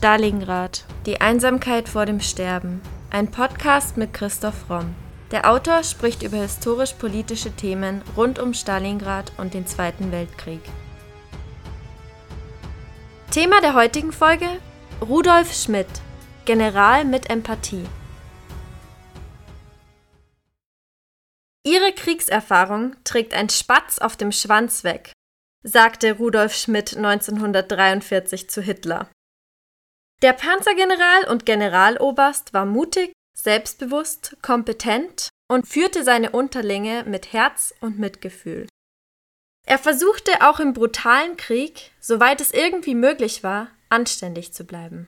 Stalingrad. Die Einsamkeit vor dem Sterben. Ein Podcast mit Christoph Romm. Der Autor spricht über historisch-politische Themen rund um Stalingrad und den Zweiten Weltkrieg. Thema der heutigen Folge: Rudolf Schmidt, General mit Empathie. Ihre Kriegserfahrung trägt ein Spatz auf dem Schwanz weg, sagte Rudolf Schmidt 1943 zu Hitler. Der Panzergeneral und Generaloberst war mutig, selbstbewusst, kompetent und führte seine Unterlinge mit Herz und Mitgefühl. Er versuchte auch im brutalen Krieg, soweit es irgendwie möglich war, anständig zu bleiben.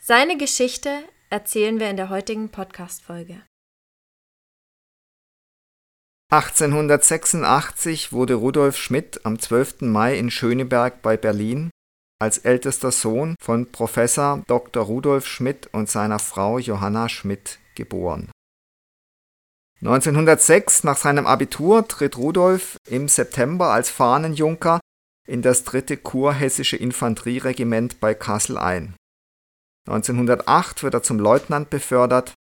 Seine Geschichte erzählen wir in der heutigen Podcast-Folge. 1886 wurde Rudolf Schmidt am 12. Mai in Schöneberg bei Berlin als ältester Sohn von Professor Dr. Rudolf Schmidt und seiner Frau Johanna Schmidt geboren. 1906, nach seinem Abitur, tritt Rudolf im September als Fahnenjunker in das dritte Kurhessische Infanterieregiment bei Kassel ein. 1908 wird er zum Leutnant befördert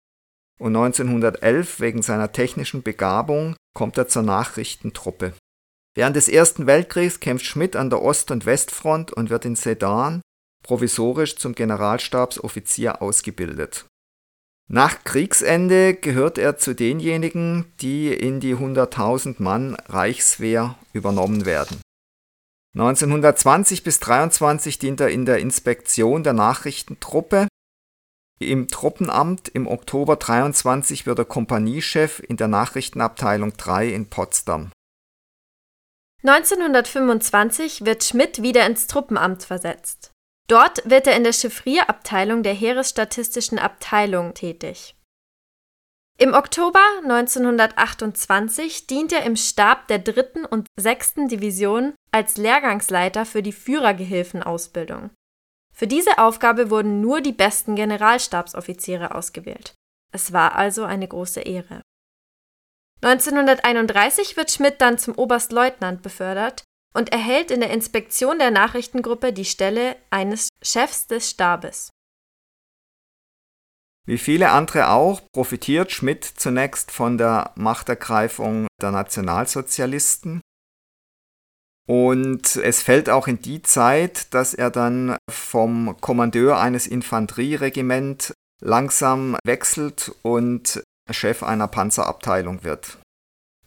und 1911 wegen seiner technischen Begabung kommt er zur Nachrichtentruppe. Während des Ersten Weltkriegs kämpft Schmidt an der Ost- und Westfront und wird in Sedan provisorisch zum Generalstabsoffizier ausgebildet. Nach Kriegsende gehört er zu denjenigen, die in die 100.000 Mann Reichswehr übernommen werden. 1920 bis 23 dient er in der Inspektion der Nachrichtentruppe im Truppenamt im Oktober 23 wird er Kompaniechef in der Nachrichtenabteilung 3 in Potsdam. 1925 wird Schmidt wieder ins Truppenamt versetzt. Dort wird er in der Chiffrierabteilung der Heeresstatistischen Abteilung tätig. Im Oktober 1928 dient er im Stab der 3. und 6. Division als Lehrgangsleiter für die Führergehilfenausbildung. Für diese Aufgabe wurden nur die besten Generalstabsoffiziere ausgewählt. Es war also eine große Ehre. 1931 wird Schmidt dann zum Oberstleutnant befördert und erhält in der Inspektion der Nachrichtengruppe die Stelle eines Chefs des Stabes. Wie viele andere auch profitiert Schmidt zunächst von der Machtergreifung der Nationalsozialisten und es fällt auch in die Zeit, dass er dann vom Kommandeur eines Infanterieregiment langsam wechselt und Chef einer Panzerabteilung wird.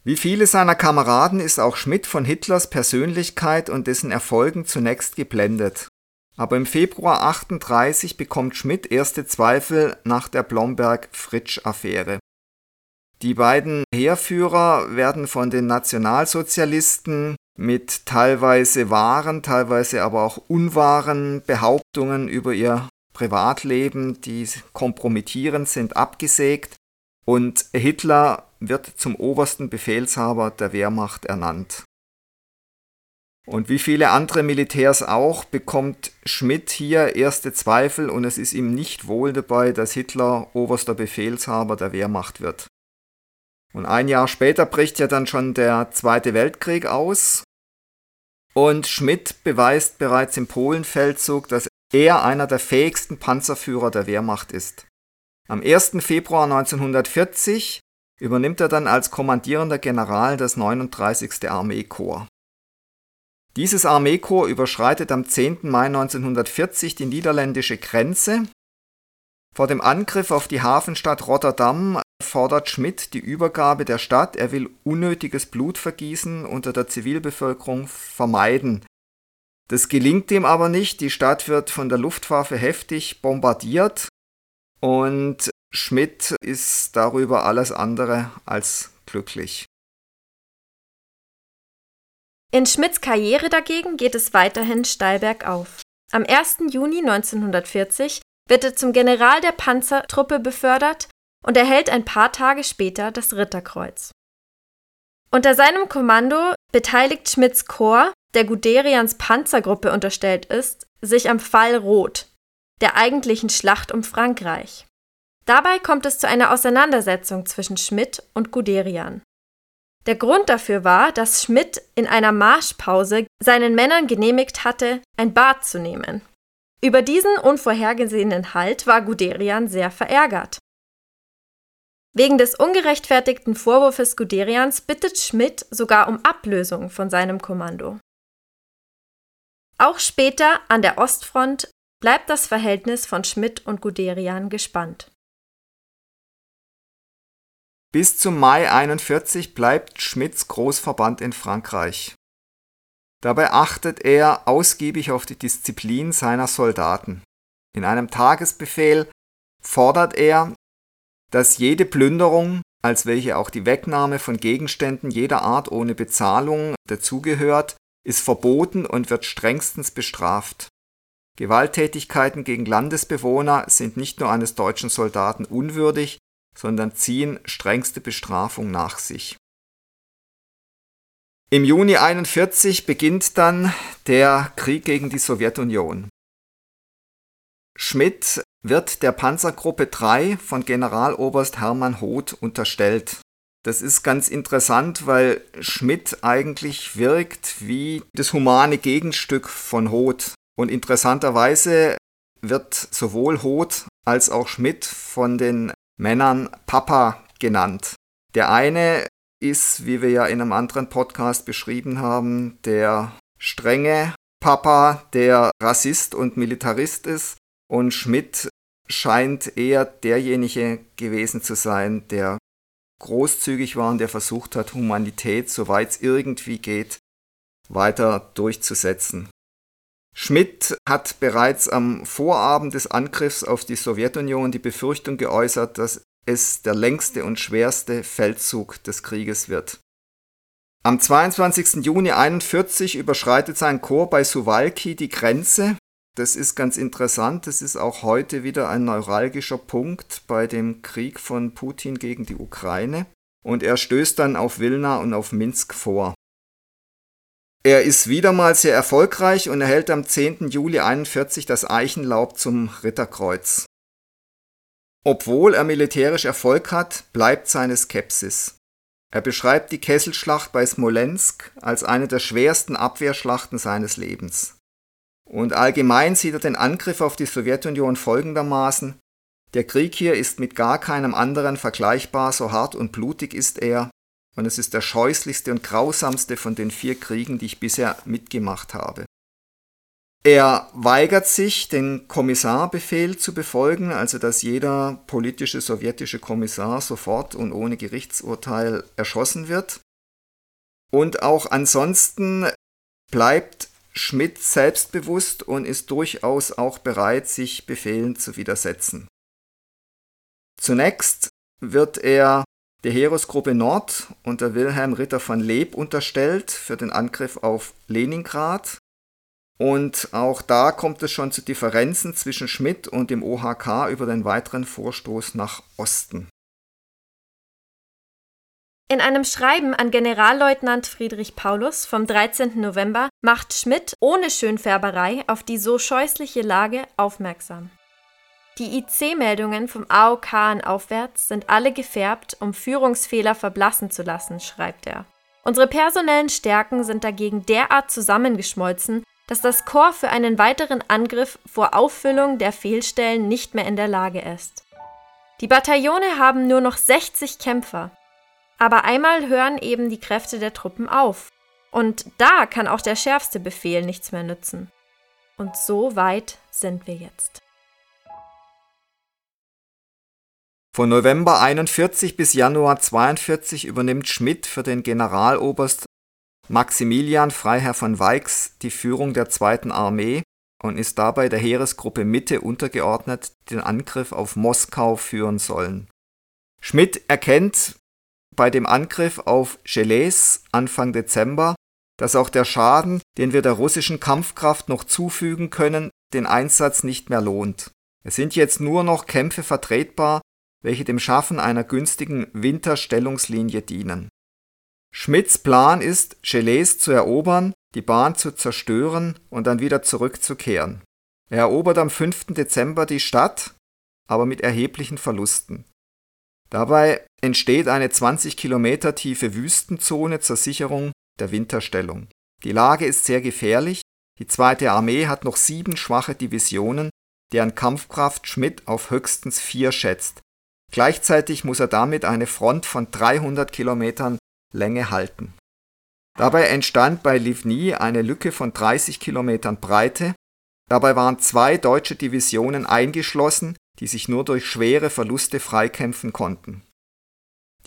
Wie viele seiner Kameraden ist auch Schmidt von Hitlers Persönlichkeit und dessen Erfolgen zunächst geblendet. Aber im Februar 38 bekommt Schmidt erste Zweifel nach der Blomberg-Fritsch-Affäre. Die beiden Heerführer werden von den Nationalsozialisten mit teilweise wahren, teilweise aber auch unwahren Behauptungen über ihr Privatleben, die kompromittierend sind, abgesägt und Hitler wird zum obersten Befehlshaber der Wehrmacht ernannt. Und wie viele andere Militärs auch, bekommt Schmidt hier erste Zweifel und es ist ihm nicht wohl dabei, dass Hitler oberster Befehlshaber der Wehrmacht wird. Und ein Jahr später bricht ja dann schon der Zweite Weltkrieg aus und Schmidt beweist bereits im Polenfeldzug, dass er einer der fähigsten Panzerführer der Wehrmacht ist. Am 1. Februar 1940 übernimmt er dann als kommandierender General das 39. Armeekorps. Dieses Armeekorps überschreitet am 10. Mai 1940 die niederländische Grenze. Vor dem Angriff auf die Hafenstadt Rotterdam fordert Schmidt die Übergabe der Stadt, er will unnötiges Blutvergießen unter der Zivilbevölkerung vermeiden. Das gelingt ihm aber nicht, die Stadt wird von der Luftwaffe heftig bombardiert und Schmidt ist darüber alles andere als glücklich. In Schmidts Karriere dagegen geht es weiterhin steil bergauf. Am 1. Juni 1940 wird er zum General der Panzertruppe befördert und erhält ein paar Tage später das Ritterkreuz. Unter seinem Kommando beteiligt Schmidts Korps, der Guderians Panzergruppe unterstellt ist, sich am Fall Roth, der eigentlichen Schlacht um Frankreich. Dabei kommt es zu einer Auseinandersetzung zwischen Schmidt und Guderian. Der Grund dafür war, dass Schmidt in einer Marschpause seinen Männern genehmigt hatte, ein Bad zu nehmen. Über diesen unvorhergesehenen Halt war Guderian sehr verärgert. Wegen des ungerechtfertigten Vorwurfs Guderians bittet Schmidt sogar um Ablösung von seinem Kommando. Auch später an der Ostfront bleibt das Verhältnis von Schmidt und Guderian gespannt. Bis zum Mai 41 bleibt Schmidts Großverband in Frankreich. Dabei achtet er ausgiebig auf die Disziplin seiner Soldaten. In einem Tagesbefehl fordert er, dass jede Plünderung, als welche auch die Wegnahme von Gegenständen jeder Art ohne Bezahlung dazugehört, ist verboten und wird strengstens bestraft. Gewalttätigkeiten gegen Landesbewohner sind nicht nur eines deutschen Soldaten unwürdig, sondern ziehen strengste Bestrafung nach sich. Im Juni 1941 beginnt dann der Krieg gegen die Sowjetunion. Schmidt wird der Panzergruppe 3 von Generaloberst Hermann Hoth unterstellt. Das ist ganz interessant, weil Schmidt eigentlich wirkt wie das humane Gegenstück von Hoth. Und interessanterweise wird sowohl Hoth als auch Schmidt von den Männern Papa genannt. Der eine ist, wie wir ja in einem anderen Podcast beschrieben haben, der strenge Papa, der Rassist und Militarist ist. Und Schmidt scheint eher derjenige gewesen zu sein, der großzügig war und der versucht hat, Humanität, soweit es irgendwie geht, weiter durchzusetzen. Schmidt hat bereits am Vorabend des Angriffs auf die Sowjetunion die Befürchtung geäußert, dass es der längste und schwerste Feldzug des Krieges wird. Am 22. Juni 1941 überschreitet sein Korps bei Suwalki die Grenze. Das ist ganz interessant. Das ist auch heute wieder ein neuralgischer Punkt bei dem Krieg von Putin gegen die Ukraine. Und er stößt dann auf Wilna und auf Minsk vor. Er ist wieder mal sehr erfolgreich und erhält am 10. Juli 1941 das Eichenlaub zum Ritterkreuz. Obwohl er militärisch Erfolg hat, bleibt seine Skepsis. Er beschreibt die Kesselschlacht bei Smolensk als eine der schwersten Abwehrschlachten seines Lebens. Und allgemein sieht er den Angriff auf die Sowjetunion folgendermaßen Der Krieg hier ist mit gar keinem anderen vergleichbar, so hart und blutig ist er, und es ist der scheußlichste und grausamste von den vier Kriegen, die ich bisher mitgemacht habe. Er weigert sich, den Kommissarbefehl zu befolgen, also dass jeder politische sowjetische Kommissar sofort und ohne Gerichtsurteil erschossen wird. Und auch ansonsten bleibt Schmidt selbstbewusst und ist durchaus auch bereit, sich Befehlen zu widersetzen. Zunächst wird er der Heeresgruppe Nord unter Wilhelm Ritter von Leeb unterstellt für den Angriff auf Leningrad und auch da kommt es schon zu Differenzen zwischen Schmidt und dem OHK über den weiteren Vorstoß nach Osten. In einem Schreiben an Generalleutnant Friedrich Paulus vom 13. November macht Schmidt ohne Schönfärberei auf die so scheußliche Lage aufmerksam. Die IC-Meldungen vom AOK an aufwärts sind alle gefärbt, um Führungsfehler verblassen zu lassen, schreibt er. Unsere personellen Stärken sind dagegen derart zusammengeschmolzen, dass das Korps für einen weiteren Angriff vor Auffüllung der Fehlstellen nicht mehr in der Lage ist. Die Bataillone haben nur noch 60 Kämpfer. Aber einmal hören eben die Kräfte der Truppen auf. Und da kann auch der schärfste Befehl nichts mehr nützen. Und so weit sind wir jetzt. Von November 41 bis Januar 42 übernimmt Schmidt für den Generaloberst Maximilian Freiherr von Weix die Führung der Zweiten Armee und ist dabei der Heeresgruppe Mitte untergeordnet, die den Angriff auf Moskau führen sollen. Schmidt erkennt bei dem Angriff auf Geles Anfang Dezember, dass auch der Schaden, den wir der russischen Kampfkraft noch zufügen können, den Einsatz nicht mehr lohnt. Es sind jetzt nur noch Kämpfe vertretbar, welche dem Schaffen einer günstigen Winterstellungslinie dienen. Schmidts Plan ist, Geles zu erobern, die Bahn zu zerstören und dann wieder zurückzukehren. Er erobert am 5. Dezember die Stadt, aber mit erheblichen Verlusten. Dabei entsteht eine 20 Kilometer tiefe Wüstenzone zur Sicherung der Winterstellung. Die Lage ist sehr gefährlich, Die zweite Armee hat noch sieben schwache Divisionen, deren Kampfkraft Schmidt auf höchstens vier schätzt. Gleichzeitig muss er damit eine Front von 300 Kilometern Länge halten. Dabei entstand bei Livny eine Lücke von 30 Kilometern Breite. Dabei waren zwei deutsche Divisionen eingeschlossen, die sich nur durch schwere Verluste freikämpfen konnten.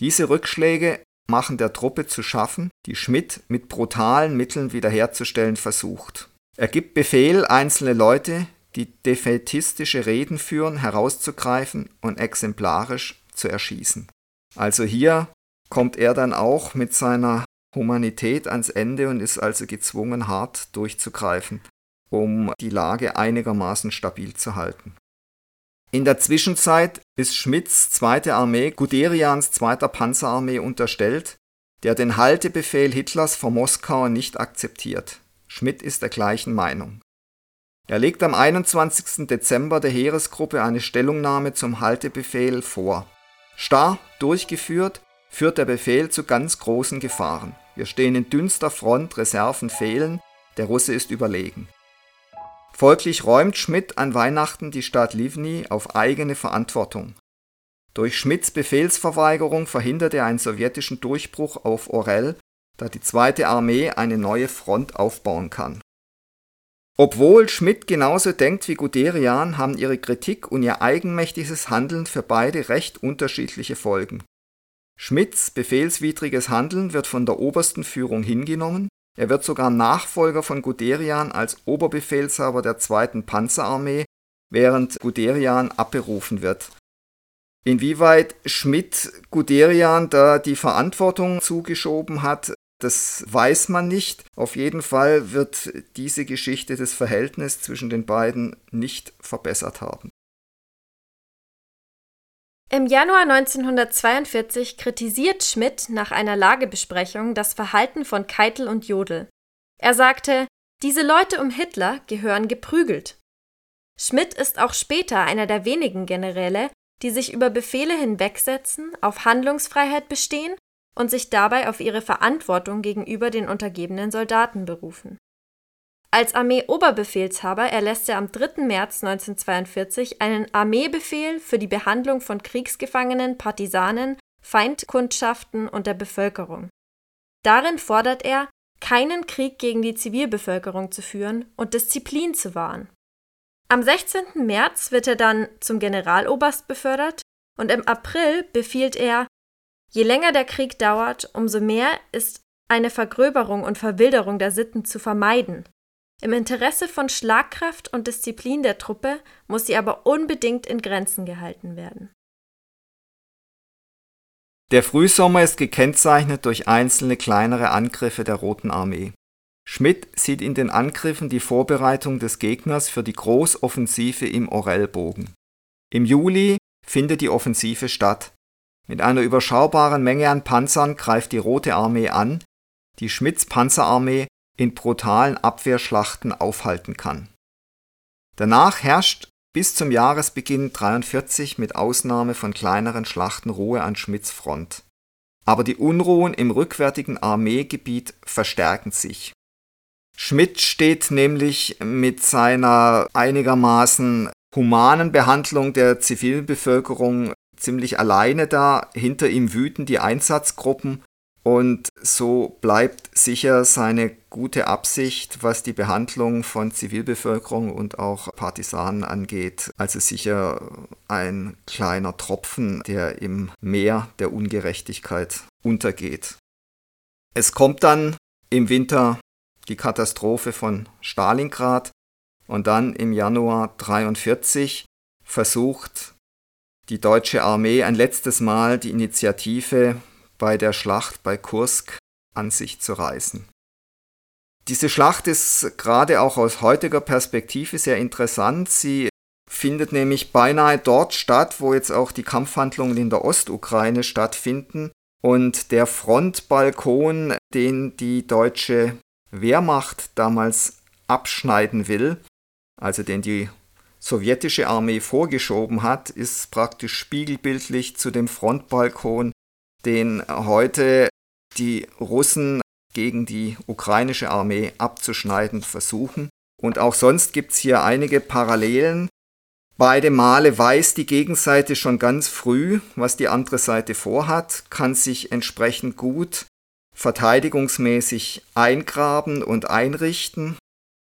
Diese Rückschläge machen der Truppe zu schaffen, die Schmidt mit brutalen Mitteln wiederherzustellen versucht. Er gibt Befehl, einzelne Leute, die defätistische Reden führen, herauszugreifen und exemplarisch zu erschießen. Also hier kommt er dann auch mit seiner Humanität ans Ende und ist also gezwungen, hart durchzugreifen, um die Lage einigermaßen stabil zu halten. In der Zwischenzeit ist Schmidts zweite Armee Guderians zweiter Panzerarmee unterstellt, der den Haltebefehl Hitlers vor Moskau nicht akzeptiert. Schmidt ist der gleichen Meinung. Er legt am 21. Dezember der Heeresgruppe eine Stellungnahme zum Haltebefehl vor. Starr durchgeführt, führt der Befehl zu ganz großen Gefahren. Wir stehen in dünnster Front, Reserven fehlen, der Russe ist überlegen. Folglich räumt Schmidt an Weihnachten die Stadt Livny auf eigene Verantwortung. Durch Schmidts Befehlsverweigerung verhindert er einen sowjetischen Durchbruch auf Orel, da die zweite Armee eine neue Front aufbauen kann. Obwohl Schmidt genauso denkt wie Guderian, haben ihre Kritik und ihr eigenmächtiges Handeln für beide recht unterschiedliche Folgen. Schmidts befehlswidriges Handeln wird von der obersten Führung hingenommen, er wird sogar Nachfolger von Guderian als Oberbefehlshaber der zweiten Panzerarmee, während Guderian abberufen wird. Inwieweit Schmidt Guderian da die Verantwortung zugeschoben hat, das weiß man nicht. Auf jeden Fall wird diese Geschichte das Verhältnis zwischen den beiden nicht verbessert haben. Im Januar 1942 kritisiert Schmidt nach einer Lagebesprechung das Verhalten von Keitel und Jodl. Er sagte, diese Leute um Hitler gehören geprügelt. Schmidt ist auch später einer der wenigen Generäle, die sich über Befehle hinwegsetzen, auf Handlungsfreiheit bestehen und sich dabei auf ihre Verantwortung gegenüber den untergebenen Soldaten berufen als Armee-Oberbefehlshaber erlässt er am 3. März 1942 einen Armeebefehl für die Behandlung von Kriegsgefangenen, Partisanen, Feindkundschaften und der Bevölkerung. Darin fordert er, keinen Krieg gegen die Zivilbevölkerung zu führen und Disziplin zu wahren. Am 16. März wird er dann zum Generaloberst befördert und im April befiehlt er, je länger der Krieg dauert, umso mehr ist eine Vergröberung und Verwilderung der Sitten zu vermeiden. Im Interesse von Schlagkraft und Disziplin der Truppe muss sie aber unbedingt in Grenzen gehalten werden. Der Frühsommer ist gekennzeichnet durch einzelne kleinere Angriffe der Roten Armee. Schmidt sieht in den Angriffen die Vorbereitung des Gegners für die Großoffensive im Orellbogen. Im Juli findet die Offensive statt. Mit einer überschaubaren Menge an Panzern greift die Rote Armee an, die Schmidts Panzerarmee in brutalen Abwehrschlachten aufhalten kann. Danach herrscht bis zum Jahresbeginn 43 mit Ausnahme von kleineren Schlachten Ruhe an Schmidts Front. Aber die Unruhen im rückwärtigen Armeegebiet verstärken sich. Schmidt steht nämlich mit seiner einigermaßen humanen Behandlung der Zivilbevölkerung ziemlich alleine da. Hinter ihm wüten die Einsatzgruppen und so bleibt sicher seine gute Absicht, was die Behandlung von Zivilbevölkerung und auch Partisanen angeht, also sicher ein kleiner Tropfen, der im Meer der Ungerechtigkeit untergeht. Es kommt dann im Winter die Katastrophe von Stalingrad und dann im Januar 1943 versucht die deutsche Armee ein letztes Mal die Initiative bei der Schlacht bei Kursk an sich zu reißen. Diese Schlacht ist gerade auch aus heutiger Perspektive sehr interessant. Sie findet nämlich beinahe dort statt, wo jetzt auch die Kampfhandlungen in der Ostukraine stattfinden. Und der Frontbalkon, den die deutsche Wehrmacht damals abschneiden will, also den die sowjetische Armee vorgeschoben hat, ist praktisch spiegelbildlich zu dem Frontbalkon den heute die Russen gegen die ukrainische Armee abzuschneiden versuchen. Und auch sonst gibt es hier einige Parallelen. Beide Male weiß die Gegenseite schon ganz früh, was die andere Seite vorhat, kann sich entsprechend gut verteidigungsmäßig eingraben und einrichten.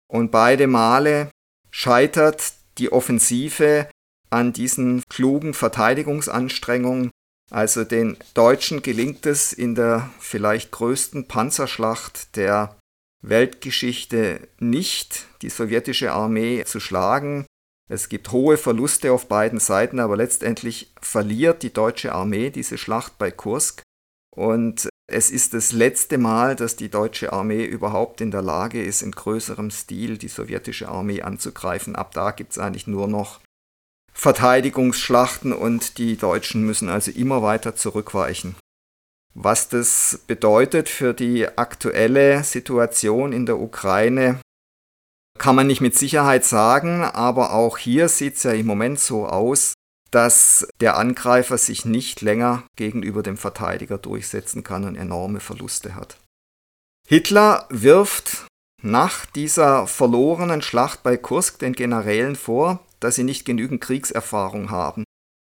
Und beide Male scheitert die Offensive an diesen klugen Verteidigungsanstrengungen. Also den Deutschen gelingt es in der vielleicht größten Panzerschlacht der Weltgeschichte nicht, die sowjetische Armee zu schlagen. Es gibt hohe Verluste auf beiden Seiten, aber letztendlich verliert die deutsche Armee diese Schlacht bei Kursk. Und es ist das letzte Mal, dass die deutsche Armee überhaupt in der Lage ist, in größerem Stil die sowjetische Armee anzugreifen. Ab da gibt es eigentlich nur noch Verteidigungsschlachten und die Deutschen müssen also immer weiter zurückweichen. Was das bedeutet für die aktuelle Situation in der Ukraine, kann man nicht mit Sicherheit sagen, aber auch hier sieht es ja im Moment so aus, dass der Angreifer sich nicht länger gegenüber dem Verteidiger durchsetzen kann und enorme Verluste hat. Hitler wirft nach dieser verlorenen Schlacht bei Kursk den Generälen vor, dass sie nicht genügend Kriegserfahrung haben.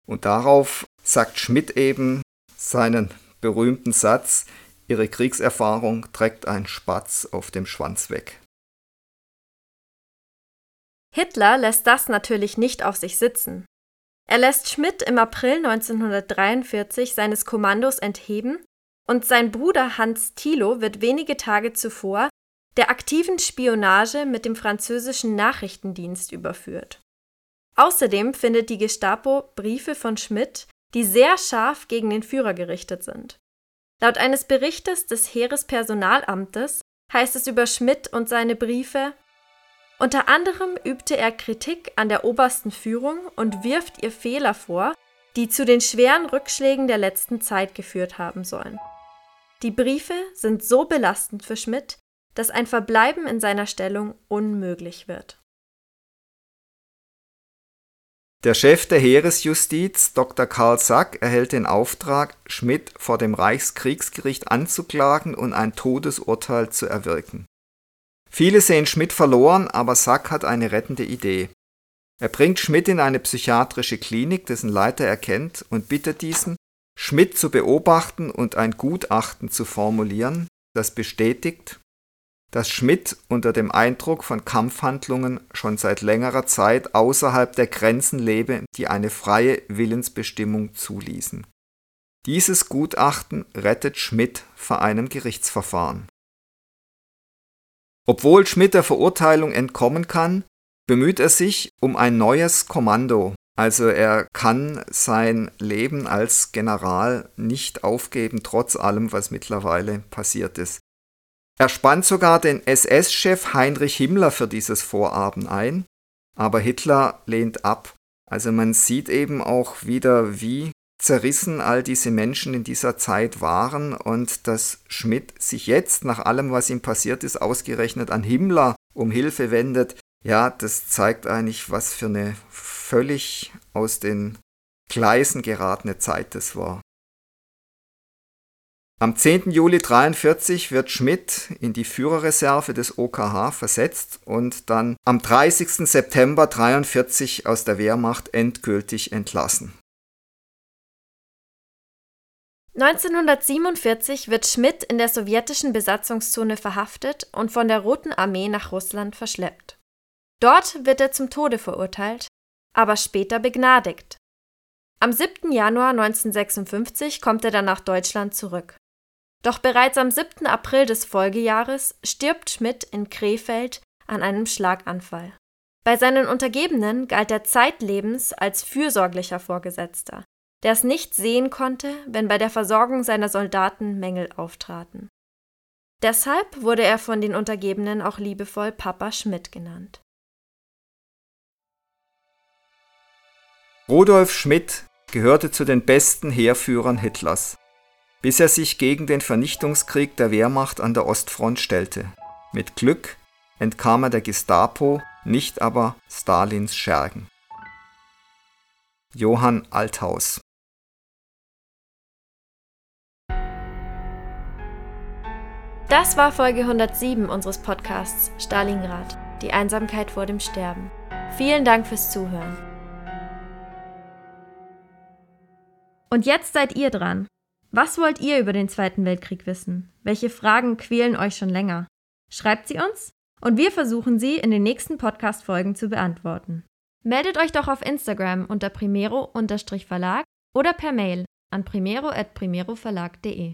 Und darauf sagt Schmidt eben seinen berühmten Satz, ihre Kriegserfahrung trägt ein Spatz auf dem Schwanz weg. Hitler lässt das natürlich nicht auf sich sitzen. Er lässt Schmidt im April 1943 seines Kommandos entheben und sein Bruder Hans Thilo wird wenige Tage zuvor der aktiven Spionage mit dem französischen Nachrichtendienst überführt. Außerdem findet die Gestapo Briefe von Schmidt, die sehr scharf gegen den Führer gerichtet sind. Laut eines Berichtes des Heerespersonalamtes heißt es über Schmidt und seine Briefe unter anderem übte er Kritik an der obersten Führung und wirft ihr Fehler vor, die zu den schweren Rückschlägen der letzten Zeit geführt haben sollen. Die Briefe sind so belastend für Schmidt, dass ein Verbleiben in seiner Stellung unmöglich wird. Der Chef der Heeresjustiz, Dr. Karl Sack, erhält den Auftrag, Schmidt vor dem Reichskriegsgericht anzuklagen und ein Todesurteil zu erwirken. Viele sehen Schmidt verloren, aber Sack hat eine rettende Idee. Er bringt Schmidt in eine psychiatrische Klinik, dessen Leiter er kennt, und bittet diesen, Schmidt zu beobachten und ein Gutachten zu formulieren, das bestätigt, dass Schmidt unter dem Eindruck von Kampfhandlungen schon seit längerer Zeit außerhalb der Grenzen lebe, die eine freie Willensbestimmung zuließen. Dieses Gutachten rettet Schmidt vor einem Gerichtsverfahren. Obwohl Schmidt der Verurteilung entkommen kann, bemüht er sich um ein neues Kommando, also er kann sein Leben als General nicht aufgeben, trotz allem, was mittlerweile passiert ist. Er spannt sogar den SS-Chef Heinrich Himmler für dieses Vorhaben ein, aber Hitler lehnt ab. Also man sieht eben auch wieder, wie zerrissen all diese Menschen in dieser Zeit waren und dass Schmidt sich jetzt nach allem, was ihm passiert ist, ausgerechnet an Himmler um Hilfe wendet, ja, das zeigt eigentlich, was für eine völlig aus den Gleisen geratene Zeit das war. Am 10. Juli 1943 wird Schmidt in die Führerreserve des OKH versetzt und dann am 30. September 1943 aus der Wehrmacht endgültig entlassen. 1947 wird Schmidt in der sowjetischen Besatzungszone verhaftet und von der Roten Armee nach Russland verschleppt. Dort wird er zum Tode verurteilt, aber später begnadigt. Am 7. Januar 1956 kommt er dann nach Deutschland zurück. Doch bereits am 7. April des Folgejahres stirbt Schmidt in Krefeld an einem Schlaganfall. Bei seinen Untergebenen galt er zeitlebens als fürsorglicher Vorgesetzter der es nicht sehen konnte, wenn bei der Versorgung seiner Soldaten Mängel auftraten. Deshalb wurde er von den Untergebenen auch liebevoll Papa Schmidt genannt. Rudolf Schmidt gehörte zu den besten Heerführern Hitlers, bis er sich gegen den Vernichtungskrieg der Wehrmacht an der Ostfront stellte. Mit Glück entkam er der Gestapo, nicht aber Stalins Schergen. Johann Althaus Das war Folge 107 unseres Podcasts Stalingrad. die Einsamkeit vor dem Sterben. Vielen Dank fürs Zuhören. Und jetzt seid ihr dran. Was wollt ihr über den Zweiten Weltkrieg wissen? Welche Fragen quälen euch schon länger? Schreibt sie uns und wir versuchen sie in den nächsten Podcast-Folgen zu beantworten. Meldet euch doch auf Instagram unter primero-verlag oder per Mail an primero.primeroverlag.de.